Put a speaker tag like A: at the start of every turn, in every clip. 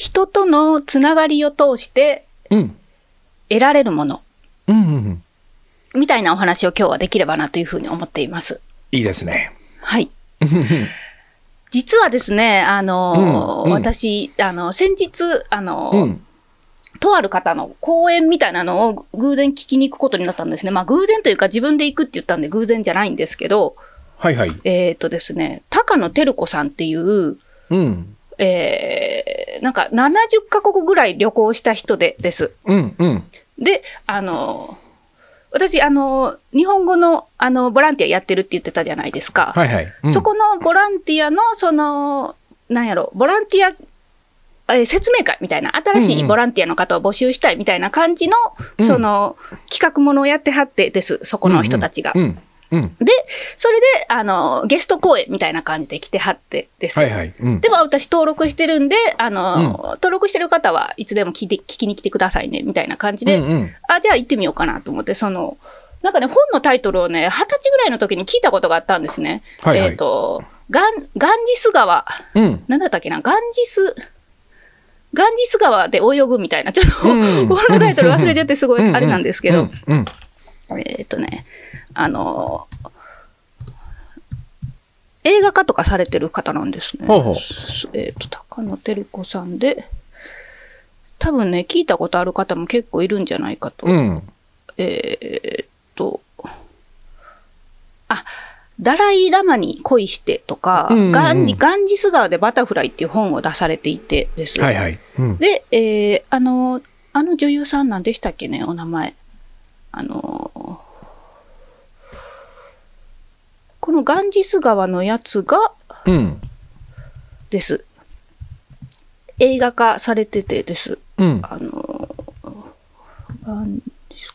A: 人とのつながりを通して
B: うん。
A: 得られるもの、
B: うんうんうん。
A: みたいなお話を今日はできればなというふうに思っています。
B: いいですね。
A: はい。実はですね、あの、
B: うんうん
A: 私、あの、先日、あの、
B: うん。
A: とある方の講演みたいなのを偶然聞きに行くことになったんですね。まあ偶然というか自分で行くって言ったんで偶然じゃないんですけど、
B: はいはい。
A: えっ、とですね、高野照子さんっていう、
B: うん。
A: えー、なんか70カ国ぐらい旅行した人でです。
B: うんうん。
A: で、あの、私、あの、日本語の、あの、ボランティアやってるって言ってたじゃないですか。
B: はいはい。うん
A: そこのボランティアの、その、なんやろ、ボランティア、えー説明会みたいな、新し
B: うんうん
A: いボランティアの方を募集したいみたいな感じの、
B: うん
A: その、企画ものをやってはってです、そこの人たちが。
B: うん。うん。
A: で、それで、あの、ゲスト講演みたいな感じで来てはってです。
B: はいはい。うん。
A: でも私登録してるんで、あの、登録してる方はいつでも聞いて聞きに来てくださいね、みたいな感じで、
B: うんうん。
A: あ、じゃあ行ってみようかなと思って、その、なんかね、本のタイトルをね、二十歳ぐらいの時に聞いたことがあったんですね。
B: はいはい
A: えっ、と、ガン、ガンジス川、
B: うん。
A: なんだったっけな、ガンジス、ガンジス川で泳ぐみたいな、ちょっと、
B: うん
A: 本のタイトル忘れちゃってすごいあれなんですけど、
B: うん。うん。
A: えっ、とね、あの映画化とかされてる方なんですね。
B: ほうほう
A: えっ、と、高野照子さんで、多分ね、聞いたことある方も結構いるんじゃないかと。
B: うん。
A: えーっと、あ、ダライ・ラマに恋してとか、
B: うんうんうん
A: ガンジガンジス川でバタフライっていう本を出されていてです。
B: はいはい。うん。
A: で、えーあの、あの女優さんなんでしたっけね、お名前。あの、このガンジス川のやつが
B: うん。
A: です。映画化されててです。
B: うん。
A: あの、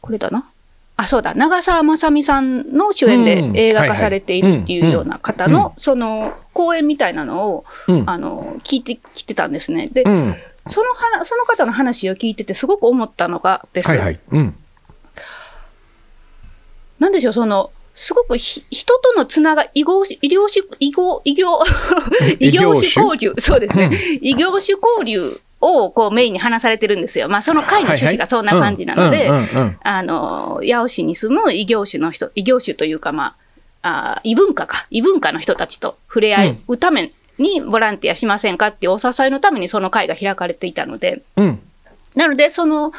A: これだな。あ、そうだ。長澤まさみさんの主演
B: うん
A: で映画化されているっていうような方の、その、講演みたいなのを、
B: うん。
A: あの、聞いてきてたんですね。で、
B: うん。
A: その話、その方の話を聞いててすごく思ったのがです。
B: はいはい。うん。
A: なんでしょう、その、すごくひ人とのつなが、異業種、異業種、異業、異業、異業種？交流、そうですね。異業種交流をこうメインに話されてるんですよ。まあその会の趣旨がそんな感じなので、あの、八尾市に住む異業種の人、異業種というかまあ、あ異文化か、異文化の人たちと触れ合うためにボランティアしませんかっていうお支えのためにその会が開かれていたので、
B: うん。
A: なので、その、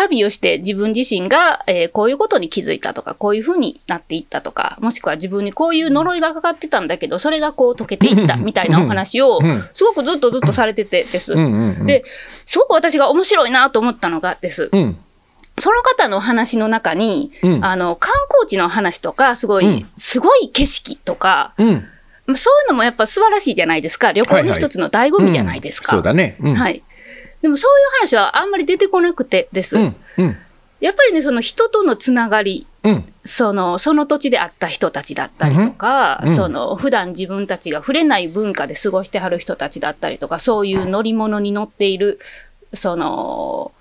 A: 旅をして自分自身が、えーこういうことに気づいたとか、こういうふうになっていったとか、もしくは自分にこういう呪いがかかってたんだけど、それがこう解けていったみたいなお話を
B: うん、
A: すごくずっとずっとされててです。で、すごく私が面白いなと思ったのがです。
B: うん。
A: その方のお話の中に、
B: うん
A: あの、観光地の話とか、すごい、
B: うん
A: すごい景色とか、
B: うん。
A: まあそういうのもやっぱ素晴らしいじゃないですか。旅行の一つの醍醐味じゃないですか。
B: そうだね。うん。
A: はい。でもそういう話はあんまり出てこなくてです。
B: うん。うん。
A: やっぱりね、その人とのつながり、
B: うん。
A: その、その土地で会った人たちだったりとか、
B: うんうん
A: その、普段自分たちが触れない文化で過ごしてはる人たちだったりとか、そういう乗り物に乗っている、その、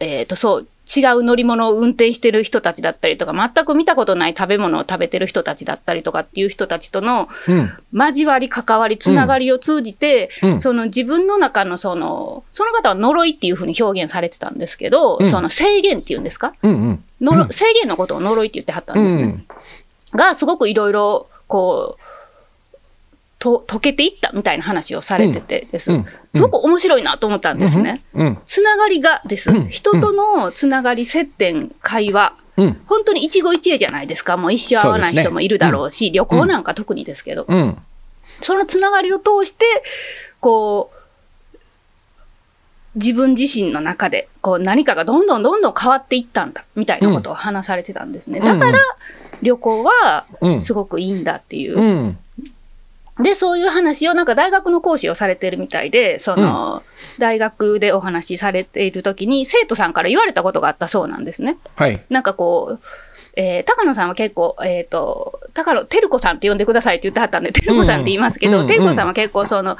A: えっ、と、そう、違う乗り物を運転してる人たちだったりとか、全く見たことない食べ物を食べてる人たちだったりとかっていう人たちとの
B: うん。
A: 交わり、関わり、つながりを通じて、
B: うん
A: その自分の中のその、その方は呪いっていうふうに表現されてたんですけど、
B: うん
A: その制限っていうんですか？
B: うん。うん。
A: 制限のことを呪いって言ってはったんですね。
B: うん。
A: が、すごくいろいろ、こう、と、解けていったみたいな話をされててです。
B: うん
A: すごく面白いなと思ったんですね。
B: うん。
A: つながりがです
B: うん。
A: 人とのつながり、接点、会話。
B: うん。
A: 本当に一期一会じゃないですか。もう一生会わない人もいるだろうし、旅行なんか特にですけど。
B: うん。
A: そのつながりを通して、こう、自分自身の中で、こう何かがどんどんどんどん変わっていったんだ、みたいなことを話されてたんですね。だから、旅行は
B: うん。
A: すごくいいんだっていう。
B: うん。
A: で、そういう話をなんか大学の講師をされてるみたいで、その、大学でお話しされている時に生徒さんから言われたことがあったそうなんですね。
B: はい。
A: なんかこう、えー高野さんは結構、えっ、と、高野、照子さんって呼んでくださいって言ってはったんで、照子さんって言いますけど、
B: うん
A: 照子さんは結構その、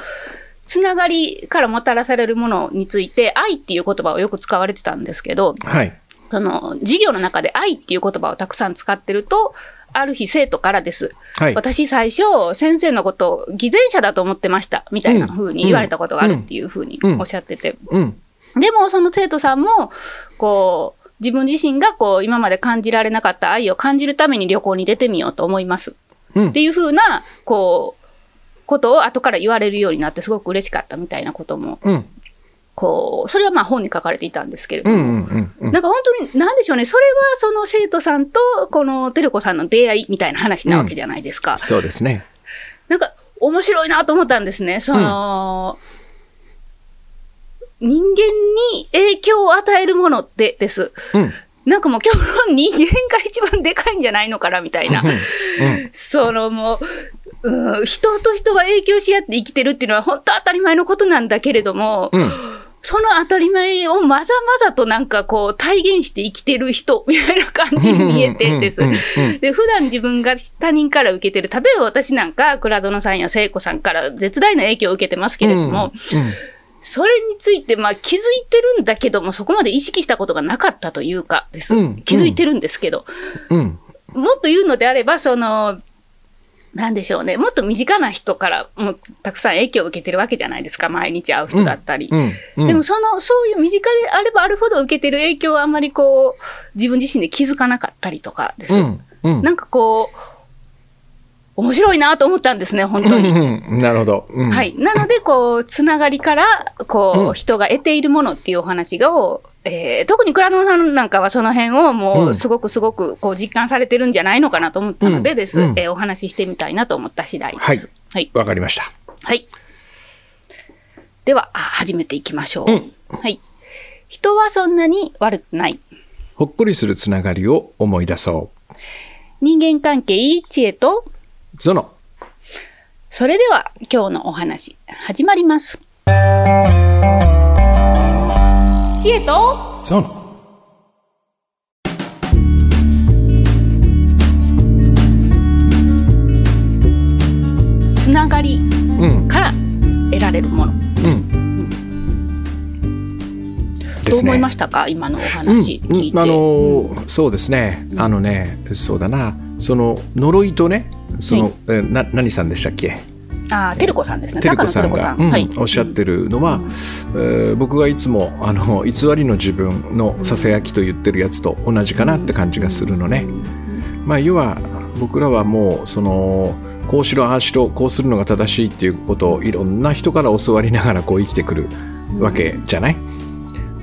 A: つながりからもたらされるものについて、愛っていう言葉をよく使われてたんですけど、
B: はい。
A: その、授業の中で愛っていう言葉をたくさん使ってると、ある日生徒からです。
B: はい。
A: 私最初、先生のことを偽善者だと思ってました、みたいな風に言われたことがあるっていう風に
B: うん
A: おっしゃってて。
B: うん。
A: でも、その生徒さんも、こう、自分自身がこう、今まで感じられなかった愛を感じるために旅行に出てみようと思います。
B: うん
A: っていう風な、こう、ことを後から言われるようになってすごく嬉しかったみたいなことも、
B: うん。
A: こう、それはまあ本に書かれていたんですけれども、
B: うん。うん。うん。
A: なんか本当に、なんでしょうね、それはその生徒さんとこのテレコさんの出会いみたいな話なわけじゃないですか。
B: そうですね。
A: なんか面白いなと思ったんですね。その、人間に影響を与えるものってです。
B: うん。
A: なんかもう今日の人間が一番でかいんじゃないのかなみたいな。
B: うん。
A: そのもう、うん、人と人が影響し合って生きてるっていうのは本当当たり前のことなんだけれども、
B: うん。
A: その当たり前をまざまざとなんかこう体現して生きてる人 みたいな感じに見えてです。
B: うん。うん。
A: で、普段自分が他人から受けてる、例えば私なんか、倉園さんや聖子さんから絶大な影響を受けてますけれども、それについて、まあ気づいてるんだけども、そこまで意識したことがなかったというかです。
B: うん
A: 気づいてるんですけど、
B: うん。
A: もっと言うのであれば、その、なんでしょうね、もっと身近な人からもたくさん影響を受けてるわけじゃないですか、毎日会う人だったり。
B: うん。うん。
A: でもその、そういう身近であればあるほど受けてる影響はあんまりこう、自分自身で気づかなかったりとかです。
B: うん。うん。
A: なんかこう、面白いなと思ったんですね、本当に。
B: うん。なるほど。うん
A: はい。なので、こう、つながりから、こう、
B: うん
A: 人が得ているものっていうお話を、えー特に倉野さんなんかはその辺をも
B: う
A: すごくすごく、こう、実感されてるんじゃないのかなと思ったのでです、
B: うんうん
A: えーお話ししてみたいなと思った次第です。
B: はい。
A: はい。
B: わかりました。
A: はい。では、あ始めていきましょう。
B: うん
A: はい。人はそんなに悪くない。
B: ほっこりするつながりを思い出そ
A: 人間関係、知恵と、
B: う。ゾノ。
A: それでは今日のお話始まります。知恵と
B: ゾノ。
A: つながり
B: うん。
A: から得られるもの。
B: うん。
A: どう思いましたか、今のお話
B: うん
A: 聞いて。
B: うんあのーそうですね、あのね、そうだな、その呪いとね、その、
A: はい
B: えーな何さんでしたっけ、
A: あー、てるこさんですね。
B: てるこさんが、
A: てるこさん。
B: うんおっしゃってるのは、
A: うん
B: えー僕がいつもあの偽りの自分のささやきと言ってるやつと同じかなって感じがするのね。まあ、要は僕らはもうそのこうしろああしろこうするのが正しいっていうことをいろんな人から教わりながらこう生きてくるわけじゃない？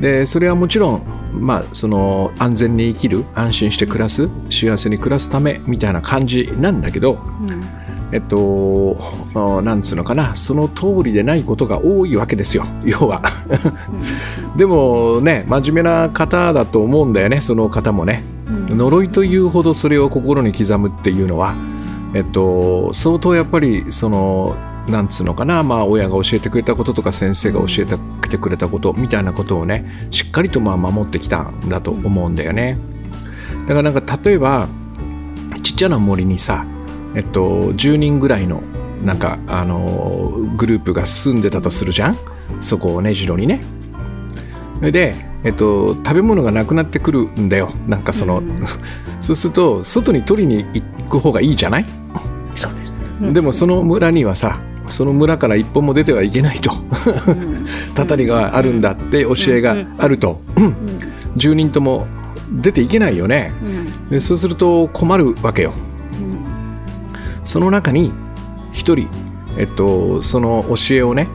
B: でそれはもちろん、まあ、その安全に生きる安心して暮らす幸せに暮らすためみたいな感じなんだけど、
A: うん
B: えっと、あなんつうのかな。その通りでないことが多いわけですよ。要は。でもね真面目な方だと思うんだよね。その方もね。
A: うん。
B: 呪いというほどそれを心に刻むっていうのは、えっと、相当やっぱりそのなんつうのかな、まあ、親が教えてくれたこととか先生が教えてくれたことみたいなことをねしっかりとまあ守ってきたんだと思うんだよね。だからなんか例えばちっちゃな森にさ、えっと、10人ぐらいのなんかあのグループが住んでたとするじゃん？そこをね城にね。それで、えっと、食べ物がなくなってくるんだよ。なんかその、
A: うん。
B: そうすると外に取りに行く方がいいじゃない、
A: そうですね。うん
B: でもその村にはさその村から一歩も出てはいけないと。
A: うん。
B: たたりがあるんだって教えがあると。
A: うん。
B: 住人とも出ていけないよね。
A: うん。
B: でそうすると困るわけよその中に一人、えっと、その教えをね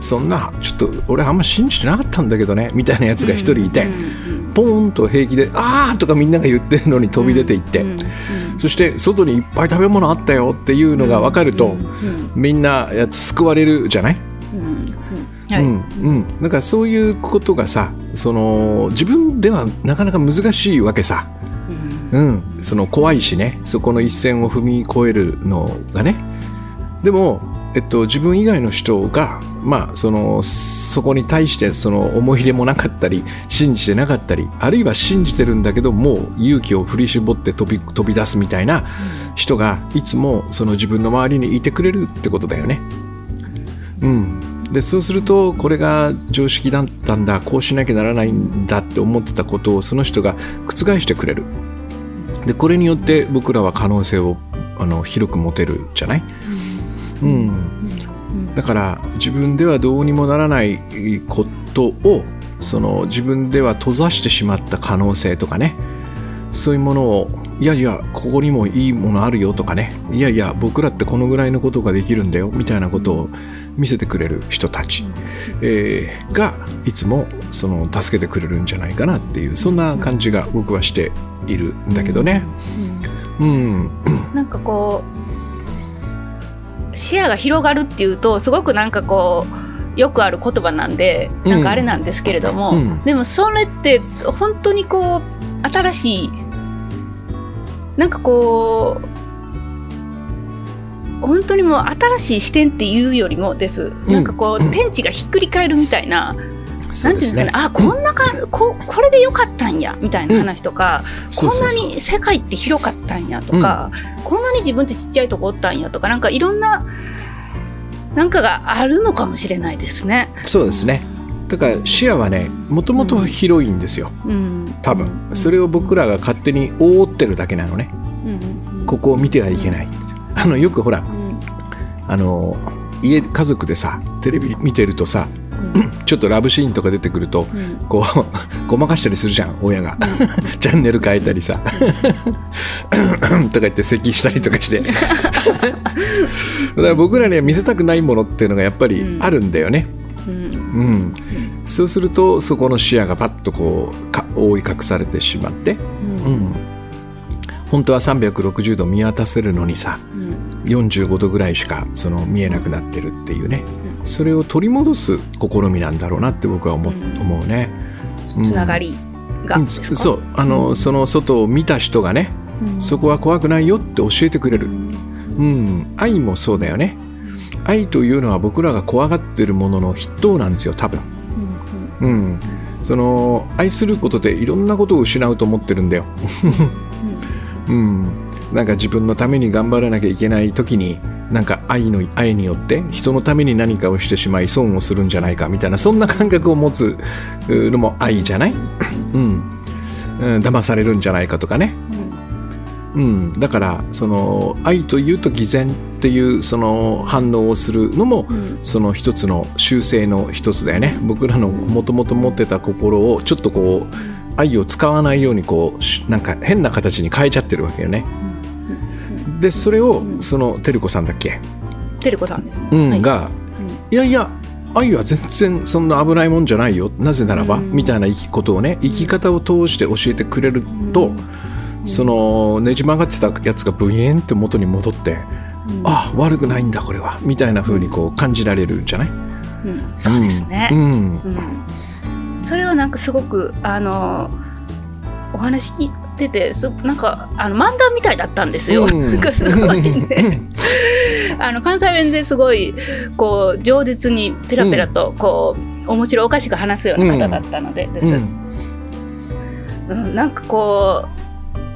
B: そんなちょっと俺あんま信じてなかったんだけどねみたいなやつが一人いて、
A: うん
B: ポーンと平気で「あー」とかみんなが言ってるのに飛び出ていって、そして外にいっぱい食べ物あったよっていうのが分かると、みんなやつ救われるじゃない、
A: うんうん。はい。
B: うんうん、だからそういうことがさその自分ではなかなか難しいわけさ、
A: うん、
B: その怖いしねそこの一線を踏み越えるのがねでも、えっと、自分以外の人が、まあ、そのそこに対してその思い入れもなかったり信じてなかったりあるいは信じてるんだけどもう勇気を振り絞って飛び飛び出すみたいな人がいつもその自分の周りにいてくれるってことだよね。うん、でそうするとこれが常識だったんだこうしなきゃならないんだって思ってたことをその人が覆してくれる。でこれによって僕らは可能性をあの広く持てるじゃない、うん、だから自分ではどうにもならないことをその自分では閉ざしてしまった可能性とかね。そういうものをいやいやここにもいいものあるよとかね。いやいや僕らってこのぐらいのことができるんだよみたいなことを見せてくれる人たち、えー、がいつもその助けてくれるんじゃないかなっていうそんな感じが僕はしているんだけどね。うん、
A: なんかこう視野が広がるっていうとすごくなんかこうよくある言葉なんでなんかあれなんですけれども、うん、でもそれって本当にこう新しいなんかこう本当にもう新しい視点っていうよりもです、うん、なんかこう天地がひっくり返るみたいな。なんていうんですかね、あこんなかここれでよかったんやみたいな話とか、こんなに世界って広かったんやとか、うん、こんなに自分ってちっちゃいとこおったんやとかなんかいろんななんかがあるのかもしれないですね。
B: そうですね。だから視野はねもともと広いんですよ、うん、多分。それを僕らが勝手に覆ってるだけなのね、うん、ここを見てはいけないあのよくほら、あの家家族でさテレビ見てるとさ、ちょっとラブシーンとか出てくると、こう ごまかしたりするじゃん親が、チャンネル変えたりさ。とか言って咳したりとかして。だから僕らには見せたくないものっていうのがやっぱりあるんだよね、うん、そうするとそこの視野がパッとこうか覆い隠されてしまって、うん。本当は360度見渡せるのにさ、うん、45度ぐらいしかその見えなくなってるっていうね、うん、それを取り戻す試みなんだろうなって僕は思,、う思うね。
A: つながりが、うん、
B: そう。あの、その外を見た人がね、そこは怖くないよって教えてくれる、うん、愛もそうだよね。愛というのは僕らが怖がってるものの筆頭なんですよ多分。うん、その愛することでいろんなことを失うと思ってるんだよ。うん、なんか自分のために頑張らなきゃいけない時になんか愛の愛によって人のために何かをしてしまい損をするんじゃないかみたいなそんな感覚を持つのも愛じゃない、うん、うん、騙されるんじゃないかとかね、うん、だからその愛というと偽善っていうその反応をするのも、うん、その一つの修正の一つだよね。僕らのもともと持ってた心をちょっとこう愛を使わないようにこうなんか変な形に変えちゃってるわけよね。でそれをその照子さんだっけ？
A: 照子さんです、
B: ね、うん、が、いやいや愛は全然そんな危ないもんじゃないよ。なぜならば、みたいな生きことをね生き方を通して教えてくれると、そのねじ曲がってたやつがブイーンって元に戻って、あ悪くないんだこれはみたいなふうにこう感じられるんじゃない、う
A: ん、そうですね、うん。それはなんかすごくあのお話聞いててすなんかあの漫談みたいだったんですよ。うん、すごいね。あの関西弁ですごいこう饒舌にペラペラとこう、うん、面白おかしく話すような方だったのでです。うん、なんかこ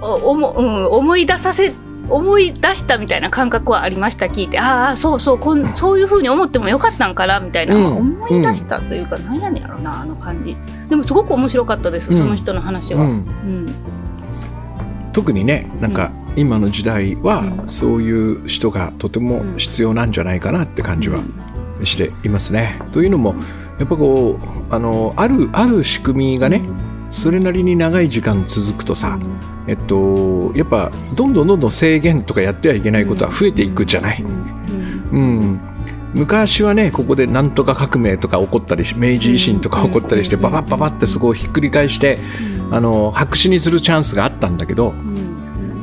A: うおも、うん、思い出させ思い出したみたいな感覚はありました。聞いてああそうそうこん そういうふうに思ってもよかったんかなみたいな、うん、思い出したというか、うん、何やねんやろなあの感じ。でもすごく面白かったです、うん、その人の話は、
B: 特にねなんか今の時代はそういう人がとても必要なんじゃないかなって感じはしていますね。というのもやっぱこうあのあるある仕組みがね、それなりに長い時間続くとさ、えっと、やっぱどんどんどんどん制限とかやってはいけないことは増えていくじゃない。うん、昔はねここでなんとか革命とか起こったり明治維新とか起こったりしてババッババッってそこをひっくり返してあの白紙にするチャンスがあっだけど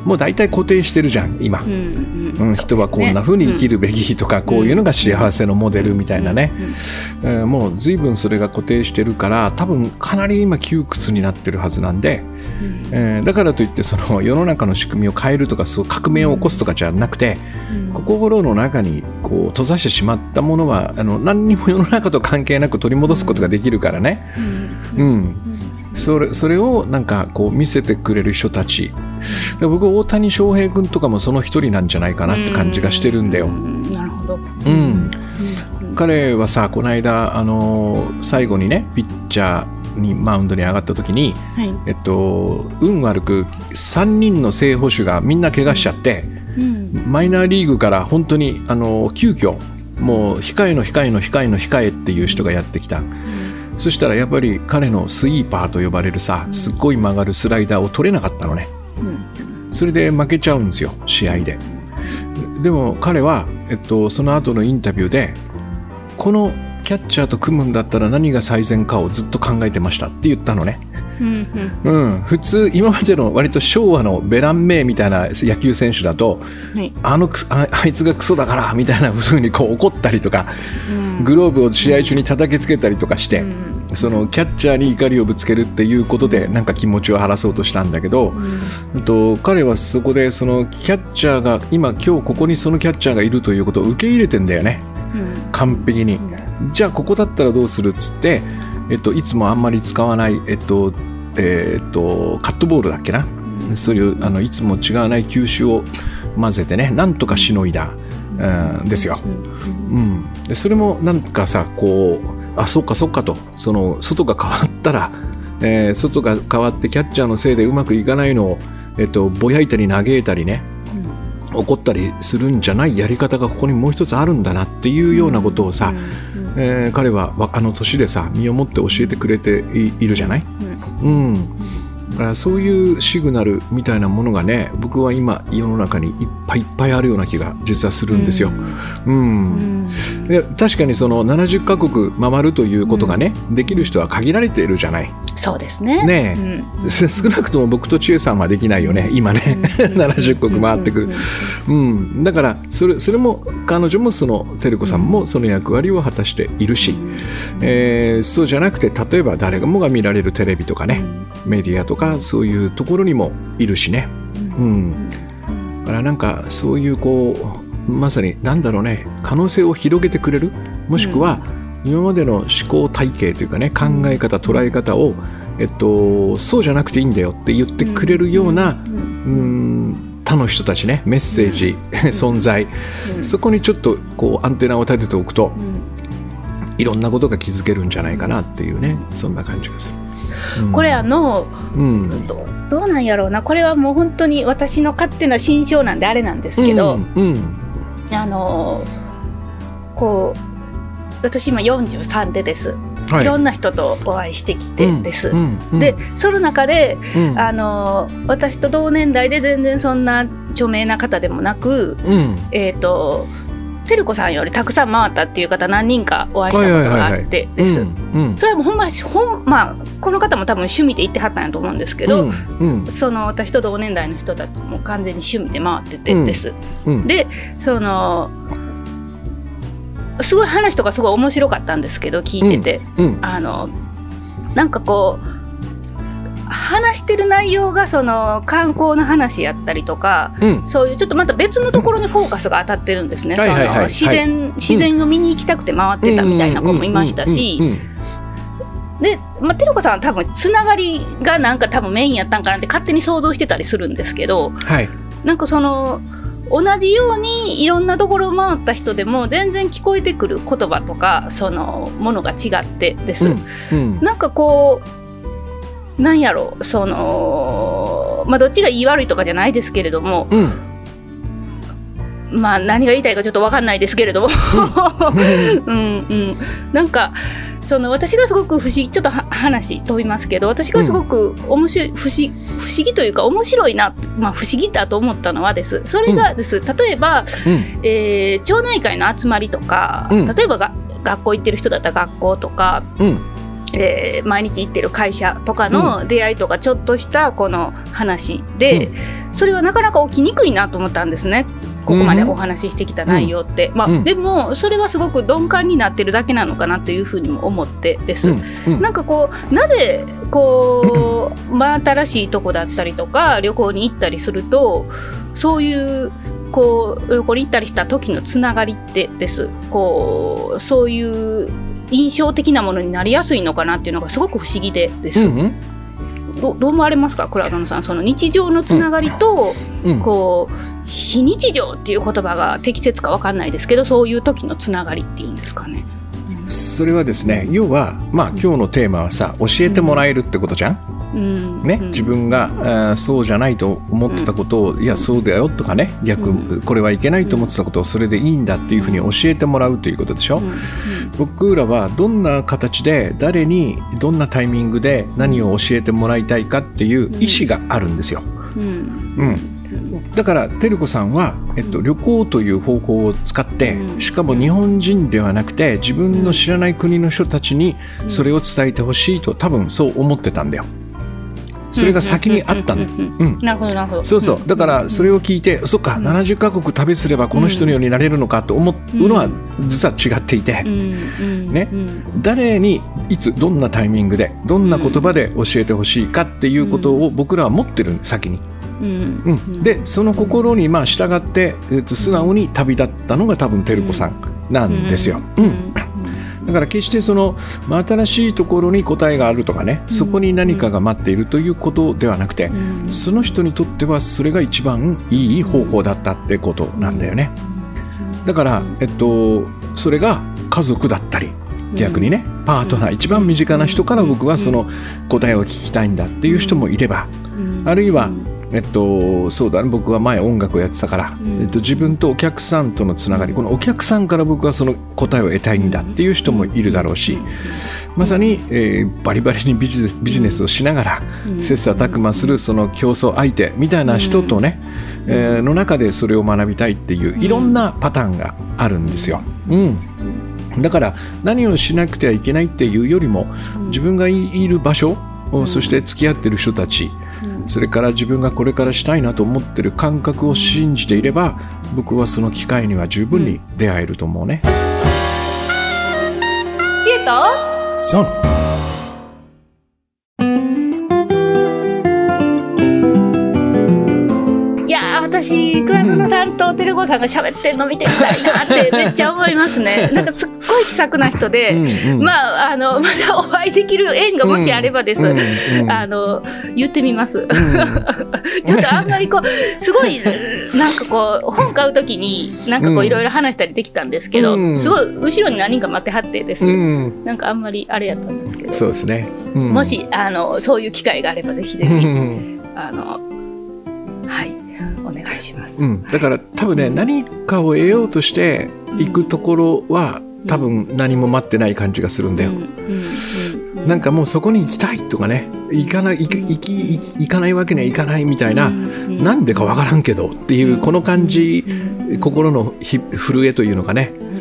B: もう大体固定してるじゃん今、うん、うん、人はこんな風に生きるべきとか、こういうのが幸せのモデルみたいなね、うん、もう随分それが固定してるから多分かなり今窮屈になってるはずなんで、うん、えー、だからといってその世の中の仕組みを変えるとかそう革命を起こすとかじゃなくて、心の中にこう閉ざしてしまったものはあの何にも世の中と関係なく取り戻すことができるからね。うんそれそれをなんかこう見せてくれる人たち。僕大谷翔平君とかもその一人なんじゃないかなって感じがしてるんだよ。
A: なるほど、
B: うん、彼はさこの間あの最後にねピッチャーにマウンドに上がった時に、
A: はい。
B: えっと、運悪く3人の正捕手がみんな怪我しちゃって
A: うん。
B: マイナーリーグから本当にあの急遽もう控えの控えの控えの控えっていう人がやってきたそしたらやっぱり彼のスイーパーと呼ばれるさすっごい曲がるスライダーを取れなかったのね。
A: うん。
B: それで負けちゃうんですよ試合で。でも彼は、えっと、その後のインタビューでこのキャッチャーと組むんだったら何が最善かをずっと考えてましたって言ったのね。
A: うんうん。
B: うん、普通今までの割と昭和のベランメイみたいな野球選手だと
A: はい。
B: あのくああいつがクソだからみたいな風にこう怒ったりとか
A: うん。
B: グローブを試合中に叩きつけたりとかして、
A: うん。
B: そのキャッチャーに怒りをぶつけるっていうことでなんか気持ちを晴らそうとしたんだけど、
A: うん。
B: うんと彼はそこでそのキャッチャーが今今日ここにそのキャッチャーがいるということを受け入れてんだよね。
A: うん。
B: 完璧に。じゃあここだったらどうするっつって、えっと、いつもあんまり使わない、えっとえっと、カットボールだっけな？そういうあのいつも違わない球種を混ぜてねなんとかしのいだ、うん、ですよ。うん、でそれもなんかさこうあそっかそっかと。その外が変わったら、えー外が変わってキャッチャーのせいでうまくいかないのを、えっと、ぼやいたり嘆いたりね怒ったりするんじゃないやり方がここにもう一つあるんだなっていうようなことをさ、えー彼はわあの年でさ身をもって教えてくれていいるじゃない、うん、だからそういうシグナルみたいなものがね僕は今世の中にいっぱいいっぱいあるような気が実はするんですよ。うん。いや確かにその70カ国回るということがね、できる人は限られているじゃない。
A: そうですね。
B: ね
A: うん。
B: 少なくとも僕と千恵さんはできないよね。今ね、70国回ってくる。うん、だからそれそれも彼女もその照子さんもその役割を果たしているし、えーそうじゃなくて例えば誰もが見られるテレビとかね、メディアとかそういうところにもいるしね、うん、だからなんかそういうこうまさに何だろうね。可能性を広げてくれる？もしくは今までの思考体系というかね考え方捉え方を、えっと、そうじゃなくていいんだよって言ってくれるような、うん。他の人たちね。メッセージ、存在。そこにちょっとこうアンテナを立てておくといろんなことが気づけるんじゃないかなっていうねそんな感じがする。うん。
A: これあの
B: うん。
A: どどうなんやろうな。これはもう本当に私の勝手な心象なんであれなんですけど、
B: うんうん。
A: あのこう私今43でです、、
B: はい。
A: ろんな人とお会いしてきてです。
B: うんうん。
A: でその中で、
B: うん。
A: あの私と同年代で全然そんな著名な方でもなく、
B: うん。
A: えっ、と照子さんよりたくさん回ったっていう方何人かお会いしたことがあってです。それはもうほんまほんまあこの方も多分趣味で行ってはったんやと思うんですけど、
B: うん。うん。
A: その私と同年代の人たちも完全に趣味で回っててです。
B: うん。
A: でそのすごい話とかすごい面白かったんですけど聞いてて、
B: うん。
A: あのなんかこう話してる内容がその観光の話やったりとか
B: うん。
A: そういうちょっとまた別のところにフォーカスが当たってるんですね。その自然、自然を見に行きたくて回ってたみたいな子もいましたし、で、まあ、てるこさんは多分つながりがなんか多分メインやったんかなって勝手に想像してたりするんですけど
B: はい。
A: なんかその同じようにいろんなところを回った人でも全然聞こえてくる言葉とかそのものが違ってです。
B: うん。うん。
A: なんかこうなんやろそのまあどっちがいい悪いとかじゃないですけれども
B: うん。
A: まあ何が言いたいかちょっと分かんないですけれども。うん。うんなんかその私がすごく不思議ちょっとは話飛びますけど私がすごく面白い、不思不思議というか面白いな、まあ、不思議だと思ったのはです。それがです、例えば、
B: うん。
A: えー町内会の集まりとか、
B: うん。
A: 例えばが学校行ってる人だったら学校とか
B: うん
A: えー毎日行ってる会社とかの出会いとかちょっとしたこの話で、それはなかなか起きにくいなと思ったんですね。ここまでお話ししてきた内容って、まあ
B: うん。
A: でもそれはすごく鈍感になってるだけなのかなというふうにも思ってです、
B: うん。うん。
A: なんかこうなぜこう真新しいとこだったりとか旅行に行ったりするとそういうこう旅行に行ったりした時のつながりってです。こうそういう印象的なものになりやすいのかなっていうのがすごく不思議でです。
B: うんうん。
A: どどう思われますか？倉野さんその日常のつながりと、
B: うん。
A: こう非日常っていう言葉が適切かわかんないですけどそういう時のつながりっていうんですかね。
B: それはですね要はまあ今日のテーマはさ教えてもらえるってことじゃん？ね、
A: うん。
B: 自分が、そうじゃないと思ってたことを、いやそうだよとかね逆、
A: うん。
B: これはいけないと思ってたことをそれでいいんだっていうふうに教えてもらうということでしょ、
A: うん。
B: 僕らはどんな形で誰にどんなタイミングで何を教えてもらいたいかっていう意思があるんですよ。
A: うん。
B: うん、だから照子さんは、えっと、旅行という方法を使って
A: うん。
B: しかも日本人ではなくて自分の知らない国の人たちにそれを伝えてほしいと多分そう思ってたんだよ。それが先にあったん
A: なるほどなるほど。
B: そうそう。だからそれを聞いて、そっか
A: うん
B: 70カ国旅すればこの人のようになれるのかと思うのは実は違っていて、ね
A: うん
B: 誰にいつどんなタイミングでどんな言葉で教えてほしいかっていうことを僕らは持ってる先に。
A: うん。
B: うん、でその心にまあ従って、えっと、素直に旅立ったのが多分照子さんなんですよ。うんだから決してその、まあ、新しいところに答えがあるとかね、
A: うん。
B: そこに何かが待っているということではなくて、
A: うん。
B: その人にとってはそれが一番いい方法だったってことなんだよね。だから、えっと、それが家族だったり逆にねパートナー一番身近な人から僕はその答えを聞きたいんだっていう人もいれば
A: うん。
B: あるいはえっと、そうだね。僕は前音楽をやってたから、
A: うん。
B: えっと、自分とお客さんとのつながり。このお客さんから僕はその答えを得たいんだっていう人もいるだろうし。まさに、えーバリバリにビジネスビジネスをしながら
A: うん。
B: 切磋琢磨するその競争相手みたいな人とね、えーの中でそれを学びたいっていういろんなパターンがあるんですよ。うん。だから何をしなくてはいけないっていうよりも自分がいる場所
A: うん。
B: そして付き合ってる人たち
A: うん
B: それから自分がこれからしたいなと思ってる感覚を信じていれば僕はその機会には十分に出会えると思うね。
A: 知恵と
B: そう
A: いやー私倉園さんと照子さんが喋ってんの見てみたいなってめっちゃ思いますね。なんかすっごい気さくな人で、
B: うんうん。
A: まああのまたお会いできる縁がもしあればです、
B: うんうん。
A: あの言ってみます。
B: うん。
A: ちょっとあんまりこうすごいなんかこう本買うときになんかこ
B: う
A: うん。いろいろ話したりできたんですけど、
B: うん。
A: すごい後ろに何人か待ってはってです、
B: うん。
A: なんかあんまりあれやったんですけど、
B: そうですね。うん。
A: もしあのそういう機会があればぜひぜ
B: う
A: ひ、
B: ん。
A: あのはいお願いします。
B: うん、だから多分ね何かを得ようとして行くところは多分何も待ってない感じがするんだよ。
A: うん。うん。うん。
B: なんかもうそこに行きたいとかね。行かない行き行かないわけにはいかないみたいな、
A: うん。
B: なんでかわからんけどっていうこの感じ、
A: うん。
B: 心のひ震えというのかね。
A: うん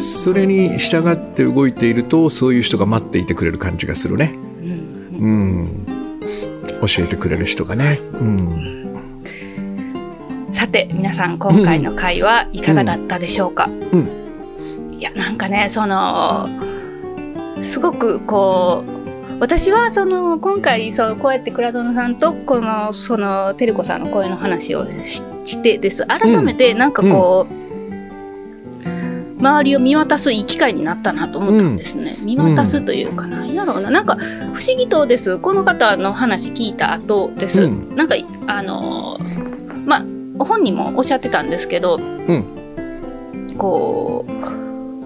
B: それに従って動いているとそういう人が待っていてくれる感じがするね。
A: うん。
B: うん、教えてくれる人がね。うん。
A: さて皆さん今回の回はいかがだったでしょうか、
B: うん
A: いやなんかねそのすごくこう私はその今回そのこうやって倉園さんとこのその照子さんの声の話をししてです。改めてなんかこう、周りを見渡すいい機会になったなと思ったんですね、見渡すというかなんやろうな。なんか不思議とです。この方の話聞いた後です、
B: うん。
A: なんかあのまあ本人もおっしゃってたんですけど、こう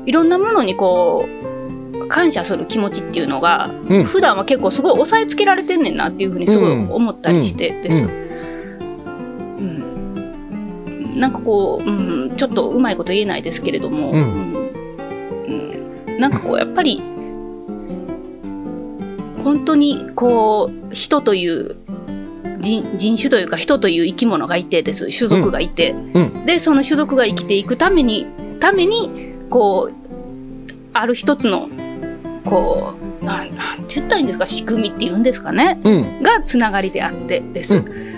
A: いろんなものにこう感謝する気持ちっていうのが、
B: うん。
A: 普段は結構すごい抑えつけられてんねんなっていうふうにすごい思ったりしてです。
B: うん。
A: うん。なんかこう、うん、ちょっとうまいこと言えないですけれども、
B: うん。
A: なんかこうやっぱり本当にこう人という人人種というか人という生き物がいてです。種族がいて、
B: うん。
A: でその種族が生きていくためにためにこうある一つのこうなんなんて言ったらいいんですか仕組みっていうんですかね。
B: うん、
A: がつながりであってです。
B: うん。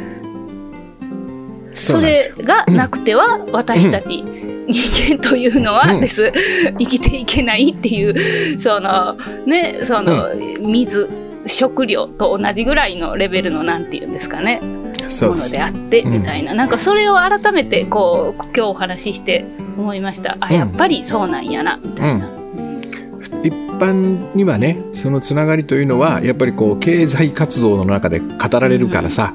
A: それがなくては私たち人間というのはです、生きていけないっていうそのねその、水食料と同じぐらいのレベルのなんていうんですかねものであって
B: うん
A: みたいな、なんかそれを改めてこう今日お話しして思いました。あ
B: うん
A: やっぱりそうなんやなみたいな。
B: 一般にはねそのつながりというのはやっぱりこう経済活動の中で語られるからさ、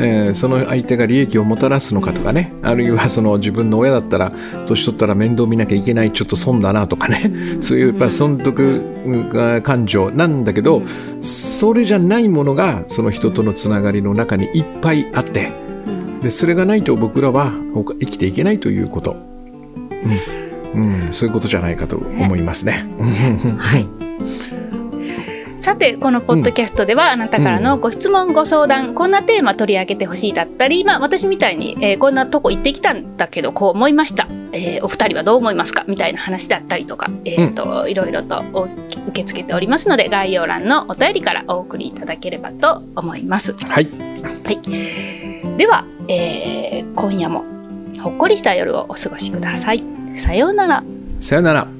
B: えー、その相手が利益をもたらすのかとかねあるいはその自分の親だったら年取ったら面倒見なきゃいけないちょっと損だなとかねそういうやっぱ損得感情なんだけどそれじゃないものがその人とのつながりの中にいっぱいあってでそれがないと僕らは生きていけないということ。うんうん、そういうことじゃないかと思いますね。はい。
A: さてこのポッドキャストでは、あなたからのご質問、ご相談こんなテーマ取り上げてほしいだったり、まあ、私みたいに、えー、こんなとこ行ってきたんだけどこう思いました、えー、お二人はどう思いますか？みたいな話だったりとか、えーと、うん、いろいろと受け付けておりますので概要欄のお便りからお送りいただければと思います。
B: はい、
A: はい、では、えー、今夜もほっこりした夜をお過ごしください。さようなら。
B: さようなら。